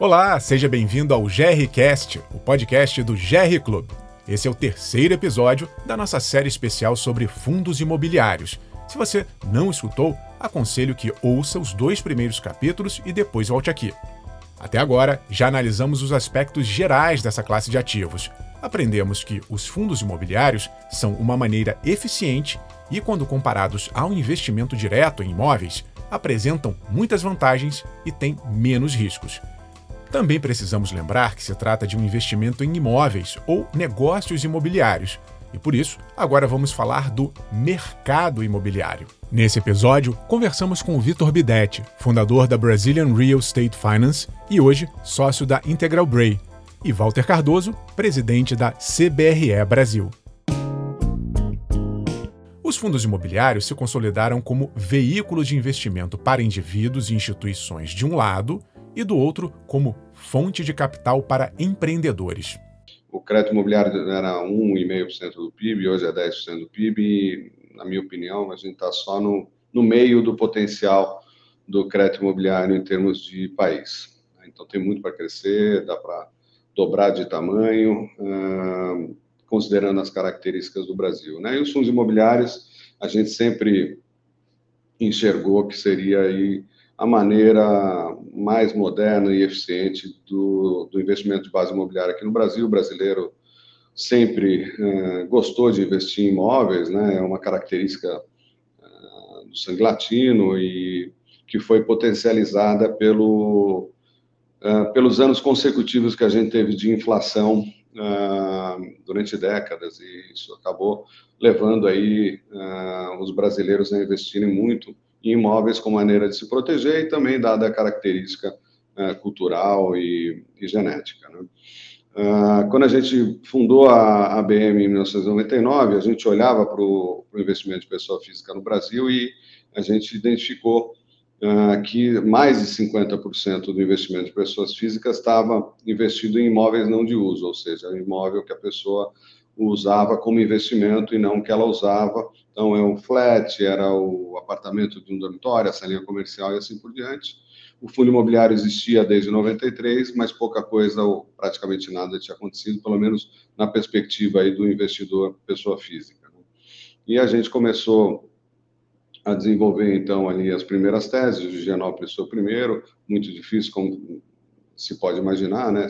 Olá, seja bem-vindo ao GRCast, o podcast do GR Club. Esse é o terceiro episódio da nossa série especial sobre fundos imobiliários. Se você não escutou, aconselho que ouça os dois primeiros capítulos e depois volte aqui. Até agora, já analisamos os aspectos gerais dessa classe de ativos. Aprendemos que os fundos imobiliários são uma maneira eficiente e, quando comparados ao investimento direto em imóveis, apresentam muitas vantagens e têm menos riscos. Também precisamos lembrar que se trata de um investimento em imóveis ou negócios imobiliários. E por isso, agora vamos falar do mercado imobiliário. Nesse episódio, conversamos com o Vitor Bidetti, fundador da Brazilian Real Estate Finance e hoje sócio da Integral Bray, e Walter Cardoso, presidente da CBRE Brasil. Os fundos imobiliários se consolidaram como veículo de investimento para indivíduos e instituições de um lado e do outro como fonte de capital para empreendedores. O crédito imobiliário era 1,5% do PIB, hoje é 10% do PIB, e, na minha opinião, a gente está só no, no meio do potencial do crédito imobiliário em termos de país. Então, tem muito para crescer, dá para dobrar de tamanho, uh, considerando as características do Brasil. Né? E os fundos imobiliários, a gente sempre enxergou que seria aí a maneira mais moderna e eficiente do, do investimento de base imobiliária aqui no Brasil. O brasileiro sempre uh, gostou de investir em imóveis, né? é uma característica uh, do sangue latino e que foi potencializada pelo, uh, pelos anos consecutivos que a gente teve de inflação durante décadas e isso acabou levando aí os brasileiros a investirem muito imóveis como maneira de se proteger e também dada a característica uh, cultural e, e genética. Né? Uh, quando a gente fundou a ABM em 1999, a gente olhava para o investimento de pessoa física no Brasil e a gente identificou uh, que mais de 50% do investimento de pessoas físicas estava investido em imóveis não de uso, ou seja, imóvel que a pessoa usava como investimento e não que ela usava. Então, é um flat, era o apartamento de um dormitório, a salinha comercial e assim por diante. O fundo imobiliário existia desde 93, mas pouca coisa ou praticamente nada tinha acontecido, pelo menos na perspectiva aí do investidor pessoa física. Né? E a gente começou a desenvolver, então, ali as primeiras teses, o Gianópolis foi o primeiro, muito difícil, como se pode imaginar, né?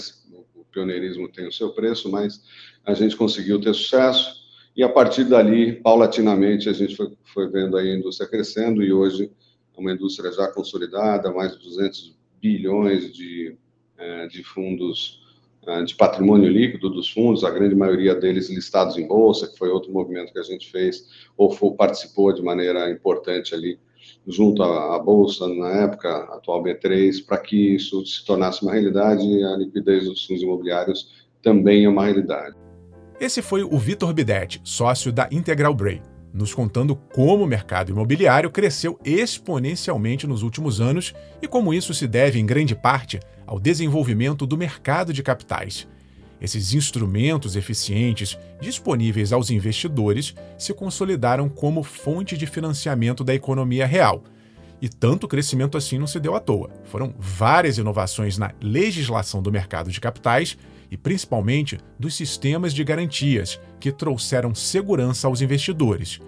Pioneirismo tem o seu preço, mas a gente conseguiu ter sucesso. E a partir dali, paulatinamente, a gente foi, foi vendo a indústria crescendo e hoje é uma indústria já consolidada, mais de 200 bilhões de, é, de fundos, é, de patrimônio líquido dos fundos, a grande maioria deles listados em bolsa, que foi outro movimento que a gente fez, ou foi, participou de maneira importante ali junto à, à Bolsa, na época, atual B3, para que isso se tornasse uma realidade e a liquidez dos fundos imobiliários também é uma realidade. Esse foi o Vitor Bidetti, sócio da Integral Bray, nos contando como o mercado imobiliário cresceu exponencialmente nos últimos anos e como isso se deve, em grande parte, ao desenvolvimento do mercado de capitais. Esses instrumentos eficientes disponíveis aos investidores se consolidaram como fonte de financiamento da economia real. E tanto crescimento assim não se deu à toa. Foram várias inovações na legislação do mercado de capitais e principalmente dos sistemas de garantias, que trouxeram segurança aos investidores.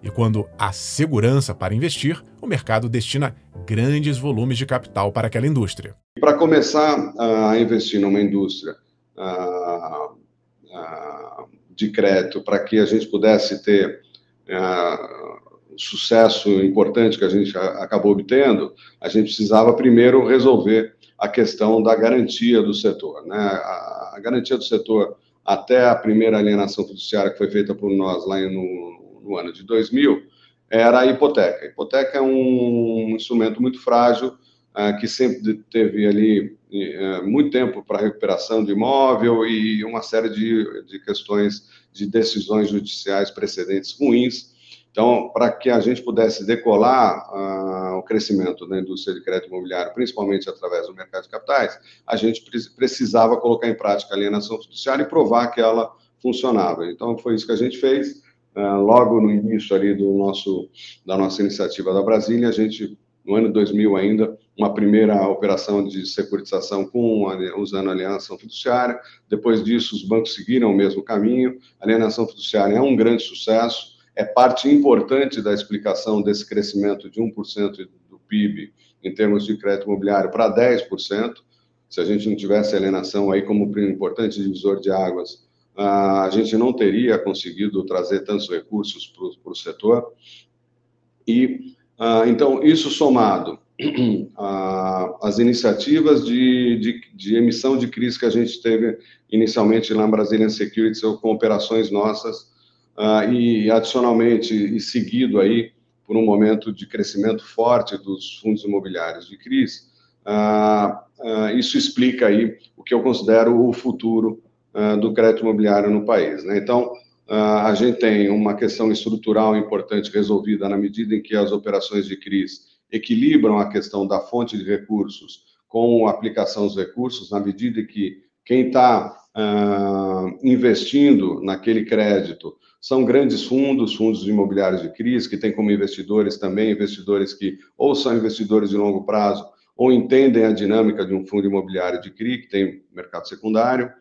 E quando há segurança para investir, o mercado destina grandes volumes de capital para aquela indústria. Para começar a investir numa indústria uh, uh, de crédito, para que a gente pudesse ter uh, sucesso importante que a gente acabou obtendo, a gente precisava primeiro resolver a questão da garantia do setor. Né? A, a, garantia do setor, até a primeira alienação fiduciária que foi feita por nós lá no, no ano de 2000, era a hipoteca. A hipoteca é um instrumento muito frágil, que sempre teve ali é, muito tempo para recuperação de imóvel e uma série de, de questões de decisões judiciais precedentes ruins então, para que a gente pudesse decolar uh, o crescimento da indústria de crédito imobiliário, principalmente através do mercado de capitais, a gente precisava colocar em prática a alienação fiduciária e provar que ela funcionava. Então, foi isso que a gente fez. Uh, logo no início ali do nosso, da nossa iniciativa da Brasília, a gente no ano 2000 ainda, uma primeira operação de securitização com usando alienação fiduciária. Depois disso, os bancos seguiram o mesmo caminho. A alienação fiduciária é um grande sucesso, é parte importante da explicação desse crescimento de 1% do PIB em termos de crédito imobiliário para 10%. Se a gente não tivesse a alienação aí como importante divisor de águas, a gente não teria conseguido trazer tantos recursos para o setor. E então isso somado às iniciativas de, de, de, emissão de crise que a gente teve inicialmente lá em Brazilian Securities com operações nossas e adicionalmente e seguido aí por um momento de crescimento forte dos fundos imobiliários de crise, isso explica aí o que eu considero o futuro do crédito imobiliário no país. Né? Então, a gente tem uma questão estrutural importante resolvida na medida em que as operações de crise equilibram a questão da fonte de recursos com a aplicação dos recursos, na medida em que quem está uh, investindo naquele crédito são grandes fundos, fundos imobiliários de crise, que têm como investidores também investidores que ou são investidores de longo prazo ou entendem a dinâmica de um fundo imobiliário de CRI, que tem mercado secundário.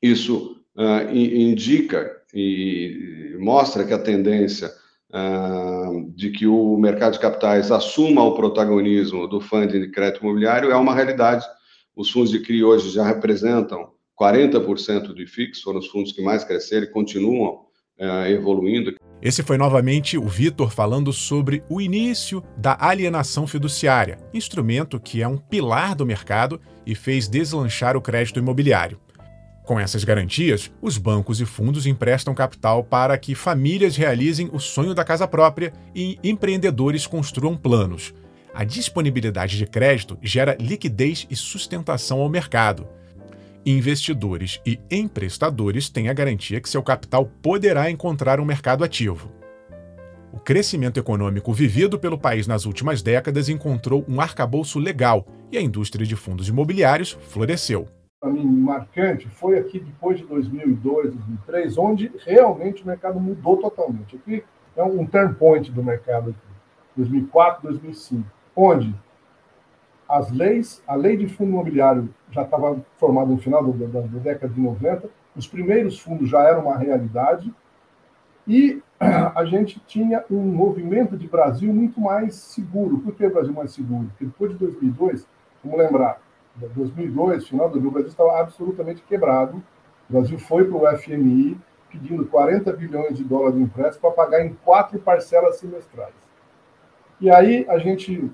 Isso uh, indica e mostra que a tendência uh, de que o mercado de capitais assuma o protagonismo do funding de crédito imobiliário é uma realidade. Os fundos de CRI hoje já representam 40% do IFIX, foram os fundos que mais cresceram e continuam uh, evoluindo. Esse foi novamente o Vitor falando sobre o início da alienação fiduciária, instrumento que é um pilar do mercado e fez deslanchar o crédito imobiliário. Com essas garantias, os bancos e fundos emprestam capital para que famílias realizem o sonho da casa própria e empreendedores construam planos. A disponibilidade de crédito gera liquidez e sustentação ao mercado. Investidores e emprestadores têm a garantia que seu capital poderá encontrar um mercado ativo. O crescimento econômico vivido pelo país nas últimas décadas encontrou um arcabouço legal e a indústria de fundos imobiliários floresceu para mim, marcante foi aqui depois de 2002, 2003, onde realmente o mercado mudou totalmente. Aqui é um turn point do mercado, aqui, 2004, 2005, onde as leis, a lei de fundo imobiliário já estava formada no final da, da, da década de 90, os primeiros fundos já eram uma realidade, e a gente tinha um movimento de Brasil muito mais seguro. Por que o Brasil mais seguro? Porque depois de 2002, vamos lembrar, 2002, final do 2000, o Brasil estava absolutamente quebrado. O Brasil foi para o FMI pedindo 40 bilhões de dólares de empréstimo para pagar em quatro parcelas semestrais. E aí a gente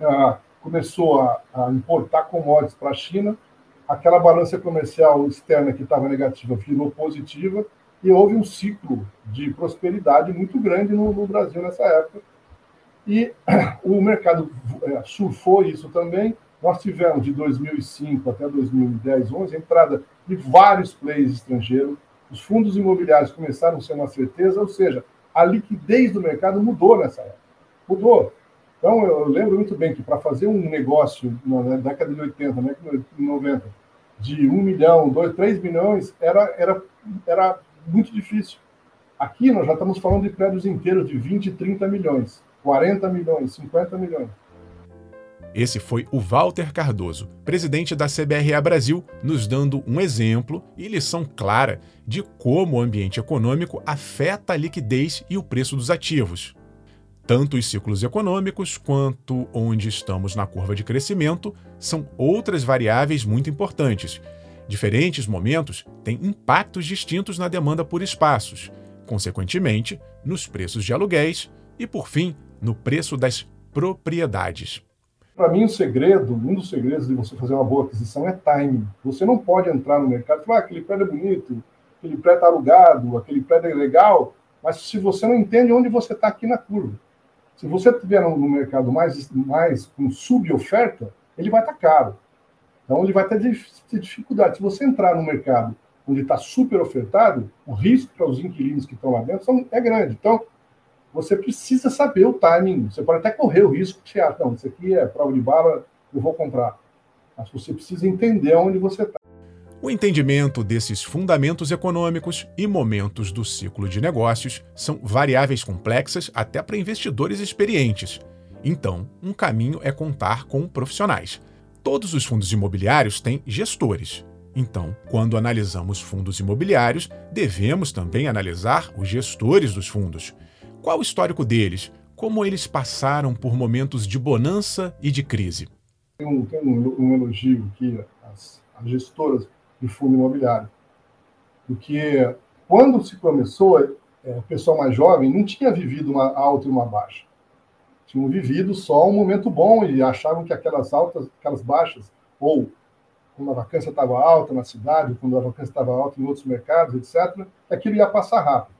ah, começou a, a, importar commodities para a China, aquela balança comercial externa que estava negativa virou positiva, e houve um ciclo de prosperidade muito grande no, no Brasil nessa época. E o mercado é, surfou isso também, nós tivemos de 2005 até 2010, 11, a entrada de vários players estrangeiros. Os fundos imobiliários começaram a ser uma certeza, ou seja, a liquidez do mercado mudou nessa época. Mudou. Então, eu lembro muito bem que para fazer um negócio na década de 80, né, 90, de 1 milhão, 2, 3 milhões, era, era, era muito difícil. Aqui nós já estamos falando de prédios inteiros de 20, 30 milhões, 40 milhões, 50 milhões. Esse foi o Walter Cardoso, presidente da CBRA Brasil, nos dando um exemplo e lição clara de como o ambiente econômico afeta a liquidez e o preço dos ativos. Tanto os ciclos econômicos quanto onde estamos na curva de crescimento são outras variáveis muito importantes. Diferentes momentos têm impactos distintos na demanda por espaços, consequentemente, nos preços de aluguéis e, por fim, no preço das propriedades. Para mim, o segredo, um dos segredos de você fazer uma boa aquisição é timing. Você não pode entrar no mercado e falar, ah, aquele prédio é bonito, aquele prédio está alugado, aquele prédio é legal, mas se você não entende onde você está aqui na curva. Se você estiver no mercado mais, mais com suboferta, ele vai estar tá caro. Então, ele vai ter dificuldade. Se você entrar no mercado onde está super ofertado, o risco para os inquilinos que estão lá dentro são, é grande. Então, você precisa saber o timing. Você pode até correr o risco de achar, não, isso aqui é prova de bala, eu vou comprar. Mas você precisa entender onde você está. O entendimento desses fundamentos econômicos e momentos do ciclo de negócios são variáveis complexas até para investidores experientes. Então, um caminho é contar com profissionais. Todos os fundos imobiliários têm gestores. Então, quando analisamos fundos imobiliários, devemos também analisar os gestores dos fundos. Qual o histórico deles? Como eles passaram por momentos de bonança e de crise? Tem um, tem um, um elogio aqui às, às gestoras de fundo imobiliário, porque quando se começou, é, o pessoal mais jovem não tinha vivido uma alta e uma baixa tinham vivido só um momento bom e achavam que aquelas altas, aquelas baixas, ou quando a vacância estava alta na cidade, quando a vacância estava alta em outros mercados, etc., aquilo ia passar rápido.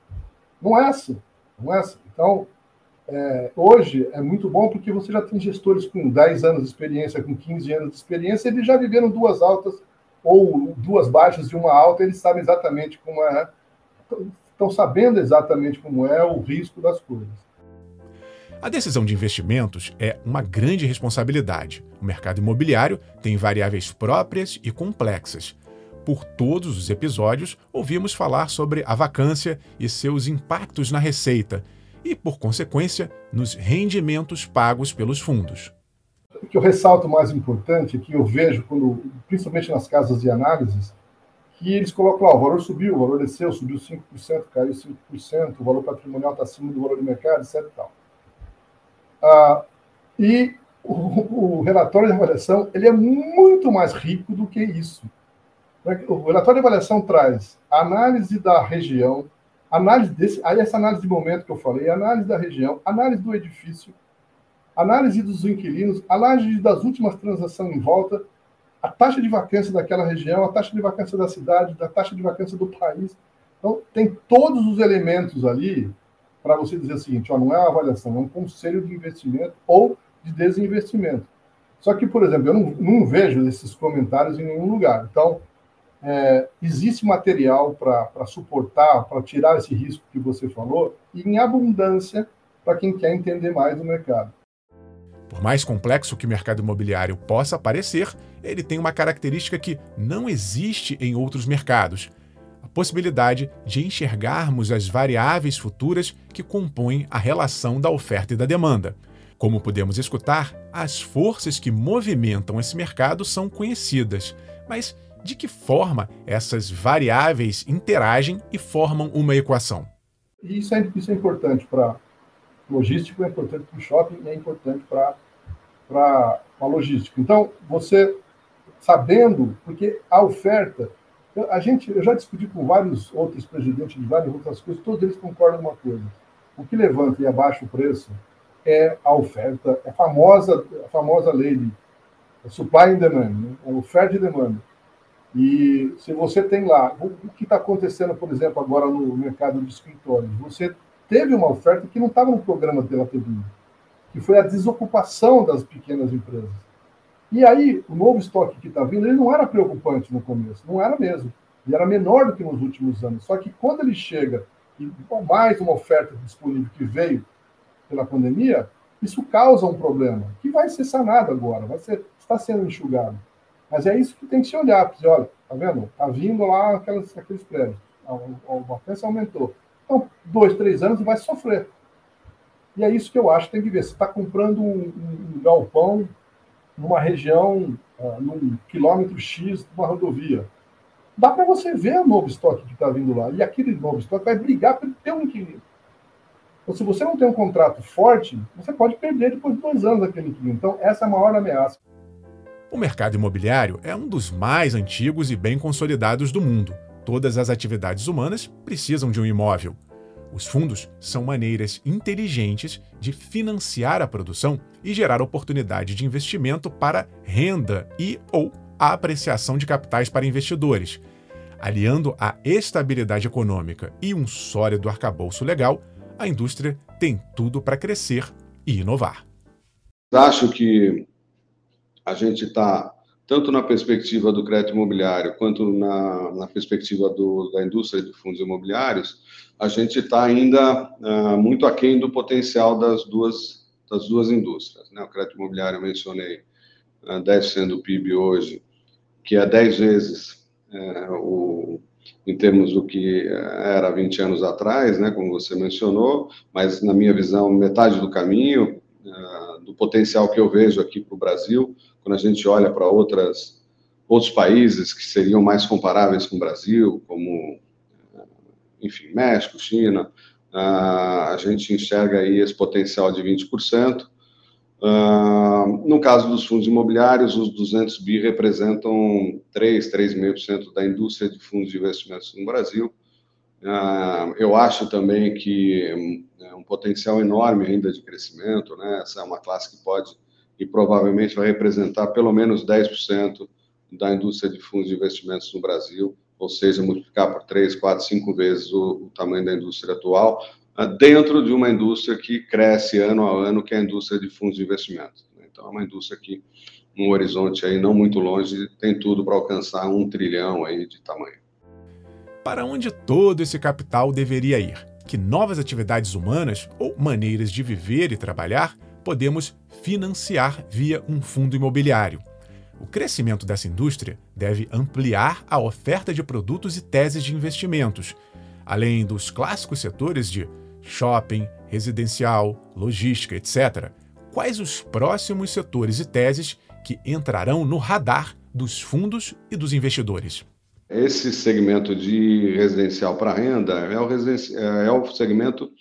Não é assim, não é. Então, é, hoje é muito bom porque você já tem gestores com 10 anos de experiência, com 15 anos de experiência, eles já viveram duas altas ou duas baixas e uma alta, eles sabem exatamente como é, estão sabendo exatamente como é o risco das coisas. A decisão de investimentos é uma grande responsabilidade. O mercado imobiliário tem variáveis próprias e complexas. Por todos os episódios, ouvimos falar sobre a vacância e seus impactos na receita e, por consequência, nos rendimentos pagos pelos fundos. O que eu ressalto mais importante, que eu vejo, quando, principalmente nas casas de análises, que eles colocam lá, o valor subiu, o valor desceu, subiu 5%, caiu 5%, o valor patrimonial está acima do valor de mercado, etc. Tal. Ah, e o, o, relatório de avaliação ele é muito mais rico do que isso. O relatório de avaliação traz análise da região, análise desse, aí essa análise de momento que eu falei, análise da região, análise do edifício, análise dos inquilinos, análise das últimas transações em volta, a taxa de vacância daquela região, a taxa de vacância da cidade, a taxa de vacância do país. Então, tem todos os elementos ali para você dizer o seguinte: ó, não é uma avaliação, é um conselho de investimento ou de desinvestimento. Só que, por exemplo, eu não, não vejo esses comentários em nenhum lugar. Então, é, existe material para suportar, para tirar esse risco que você falou, e em abundância para quem quer entender mais do mercado. Por mais complexo que o mercado imobiliário possa parecer, ele tem uma característica que não existe em outros mercados possibilidade de enxergarmos as variáveis futuras que compõem a relação da oferta e da demanda. Como podemos escutar, as forças que movimentam esse mercado são conhecidas, mas de que forma essas variáveis interagem e formam uma equação? Isso é, isso é importante para logística, é importante para o shopping é importante para a logística. Então, você sabendo, porque a oferta a gente, eu já discuti com vários outros presidentes de várias outras coisas, todos eles concordam uma coisa. O que levanta e abaixa o preço é a oferta, é a famosa, a famosa lei de supply and demand, né? oferta e demanda. E se você tem lá, o, que está acontecendo, por exemplo, agora no mercado de escritórios, você teve uma oferta que não estava no programa pela TV, que foi a desocupação das pequenas empresas. E aí, o novo estoque que está vindo, ele não era preocupante no começo, não era mesmo. Ele era menor do que nos últimos anos. Só que quando ele chega, e mais uma oferta disponível que veio pela pandemia, isso causa um problema, que vai ser sanado agora, vai ser, está sendo enxugado. Mas é isso que tem que se olhar, porque, olha, tá vendo? Está vindo lá aquelas, aqueles prédios, a, a vacância aumentou. Então, dois, três anos vai sofrer. E é isso que eu acho que tem que ver. Você está comprando um, um galpão numa região, uh, num quilômetro X de uma rodovia. Dá para você ver o novo estoque que está vindo lá. E aquele novo estoque vai brigar para ter um inquilino. Então, se você não tem um contrato forte, você pode perder depois de dois anos aquele inquilino. Então, essa é a maior ameaça. O mercado imobiliário é um dos mais antigos e bem consolidados do mundo. Todas as atividades humanas precisam de um imóvel. Os fundos são maneiras inteligentes de financiar a produção e gerar oportunidade de investimento para renda e ou a apreciação de capitais para investidores. Aliando a estabilidade econômica e um sólido arcabouço legal, a indústria tem tudo para crescer e inovar. Acho que a gente está tanto na perspectiva do crédito imobiliário quanto na, na perspectiva do, da indústria de fundos imobiliários, a gente está ainda uh, muito aquém do potencial das duas, das duas indústrias. Né? O crédito imobiliário, eu mencionei, uh, ah, 10% do PIB hoje, que é 10 vezes uh, o, em termos do que era 20 anos atrás, né, como você mencionou, mas, na minha visão, metade do caminho, do potencial que eu vejo aqui para o Brasil, quando a gente olha para outras outros países que seriam mais comparáveis com o Brasil, como, enfim, México, China, a gente enxerga aí esse potencial de 20%. no caso dos fundos imobiliários, os 200 bi representam 3, 3,5% da indústria de fundos de investimentos no Brasil. Eu acho também que é um potencial enorme ainda de crescimento, né? Essa é uma classe que pode e provavelmente vai representar pelo menos 10% da indústria de fundos de investimentos no Brasil, ou seja, multiplicar por 3, 4, 5 vezes o, o tamanho da indústria atual, ah, dentro de uma indústria que cresce ano a ano, que é a indústria de fundos de investimentos. Né? Então, é uma indústria que, num horizonte aí não muito longe, tem tudo para alcançar um trilhão aí de tamanho. Para onde todo esse capital deveria ir? Que novas atividades humanas ou maneiras de viver e trabalhar podemos financiar via um fundo imobiliário? O crescimento dessa indústria deve ampliar a oferta de produtos e teses de investimentos, além dos clássicos setores de shopping, residencial, logística, etc. Quais os próximos setores e teses que entrarão no radar dos fundos e dos investidores? Esse segmento de residencial para renda é o, é o segmento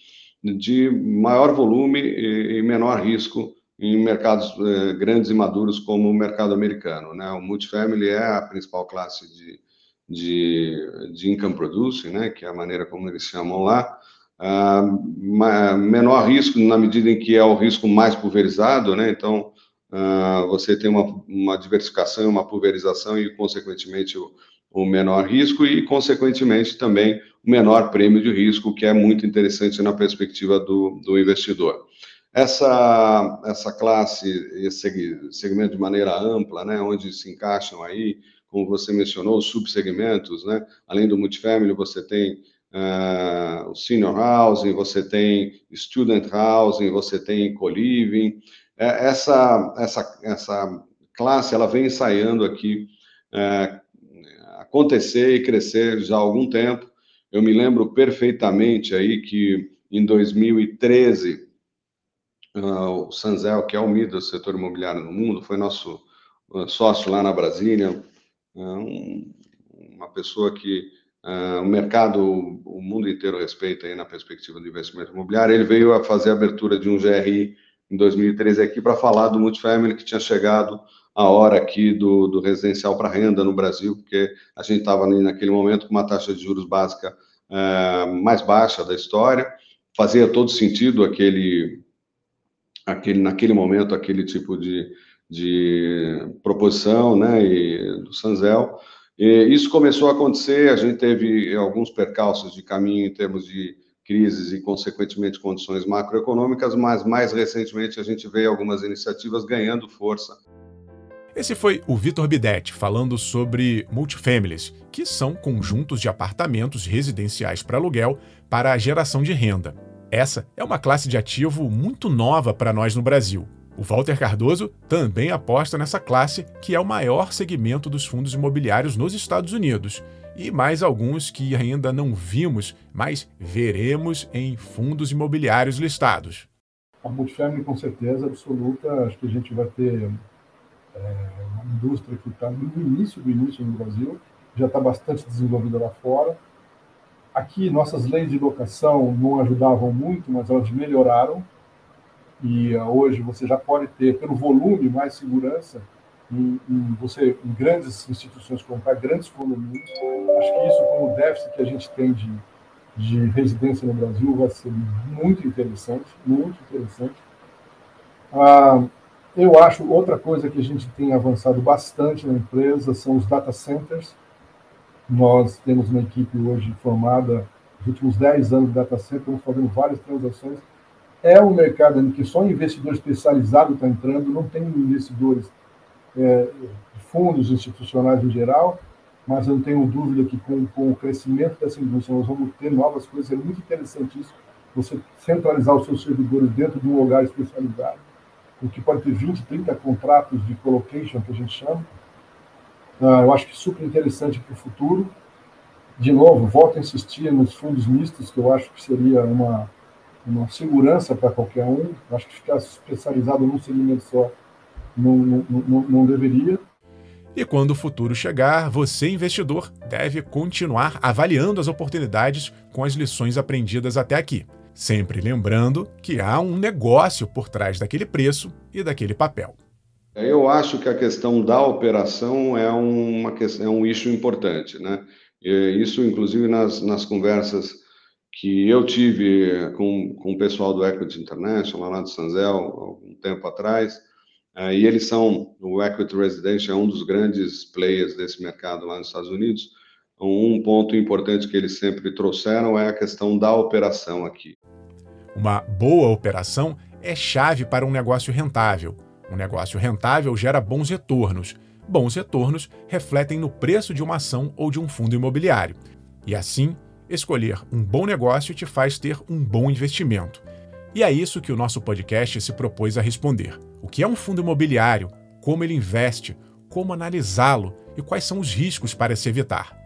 de maior volume e menor risco em mercados eh, grandes e maduros como o mercado americano. Né? O multifamily é a principal classe de, de, de income producing, né? que é a maneira como eles chamam lá. Ah, menor risco na medida em que é o risco mais pulverizado, né? então ah, você tem uma, uma diversificação, uma pulverização e, consequentemente, o, o menor risco e, consequentemente, também o menor prêmio de risco, que é muito interessante na perspectiva do, do investidor. Essa, essa classe, esse segmento de maneira ampla, né, onde se encaixam aí, como você mencionou, os subsegmentos, né, além do multifamily, você tem uh, o senior housing, você tem student housing, você tem co-living. É, essa, essa, essa classe, ela vem ensaiando aqui uh, acontecer e crescer já há algum tempo. Eu me lembro perfeitamente aí que em 2013 Uh, o Sanzel, que é o MID do setor imobiliário no mundo, foi nosso uh, sócio lá na Brasília, uh, um, uma pessoa que o mercado, o mundo inteiro respeita aí na perspectiva do investimento imobiliário. Ele veio a fazer a abertura de um GRI em 2013 aqui para falar do multifamily que tinha chegado a hora aqui do, do residencial para renda no Brasil, porque a gente estava naquele momento com uma taxa de juros básica mais baixa da história, fazia todo sentido aquele aquele, naquele momento, aquele tipo de, de proposição, né, e, do Sanzel. E isso começou a acontecer, a gente teve alguns percalços de caminho em termos de crises e, consequentemente, condições macroeconômicas, mas mais recentemente a gente vê algumas iniciativas ganhando força. Esse foi o Vitor Bidetti falando sobre multifamilies, que são conjuntos de apartamentos residenciais para aluguel para a geração de renda. Essa é uma classe de ativo muito nova para nós no Brasil. O Walter Cardoso também aposta nessa classe, que é o maior segmento dos fundos imobiliários nos Estados Unidos, e mais alguns que ainda não vimos, mas veremos em fundos imobiliários listados. A multifamily, com certeza absoluta, acho que a gente vai ter é, uma indústria que está no início do início no Brasil, já está bastante desenvolvida lá fora, Aqui, nossas leis de locação não ajudavam muito, mas elas melhoraram. E uh, hoje você já pode ter, pelo volume, mais segurança em, em você em grandes instituições comprar grandes condomínios. Acho que isso, com o déficit que a gente tem de, de residência no Brasil, vai ser muito interessante, muito interessante. Uh, eu acho outra coisa que a gente tem avançado bastante na empresa são os data centers nós temos uma equipe hoje formada, nos últimos 10 anos de data center, estamos fazendo várias transações. É um mercado em que só investidor especializado está entrando, não tem investidores é, fundos institucionais em geral, mas eu não tenho dúvida que com, com, o crescimento dessa indústria nós vamos ter novas coisas. É muito interessante isso, você centralizar os seus servidores dentro de um lugar especializado, o que pode ter 20, 30 contratos de colocation, que a gente chama, ah, eu acho que super interessante para o futuro. De novo, volto a insistir nos fundos mistos, que eu acho que seria uma, uma segurança para qualquer um. Acho que ficar especializado num segmento só não, não, não, não deveria. E quando o futuro chegar, você, investidor, deve continuar avaliando as oportunidades com as lições aprendidas até aqui. Sempre lembrando que há um negócio por trás daquele preço e daquele papel. Eu acho que a questão da operação é, uma, é um issue importante, né? Isso, inclusive, nas, nas conversas que eu tive com, com o pessoal do Equity International, lá de Sanzel, algum tempo atrás, uh, e eles são, o Equity Residential é um dos grandes players desse mercado lá nos Estados Unidos, um ponto importante que eles sempre trouxeram é a questão da operação aqui. Uma boa operação é chave para um negócio rentável. Um negócio rentável gera bons retornos. Bons retornos refletem no preço de uma ação ou de um fundo imobiliário. E assim, escolher um bom negócio te faz ter um bom investimento. E é isso que o nosso podcast se propôs a responder. O que é um fundo imobiliário? Como ele investe? Como analisá-lo? E quais são os riscos para se evitar?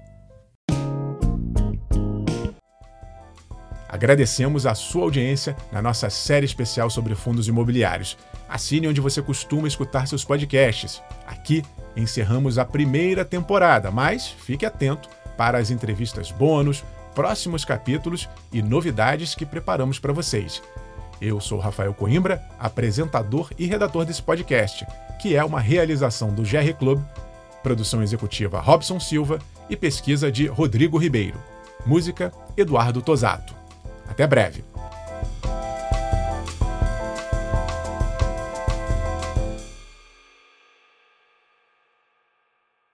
Agradecemos a sua audiência na nossa série especial sobre fundos imobiliários. Assine onde você costuma escutar seus podcasts. Aqui encerramos a primeira temporada, mas fique atento para as entrevistas bônus, próximos capítulos e novidades que preparamos para vocês. Eu sou Rafael Coimbra, apresentador e redator desse podcast, que é uma realização do GR Club, produção executiva Robson Silva e pesquisa de Rodrigo Ribeiro. Música Eduardo Tosato. Até breve.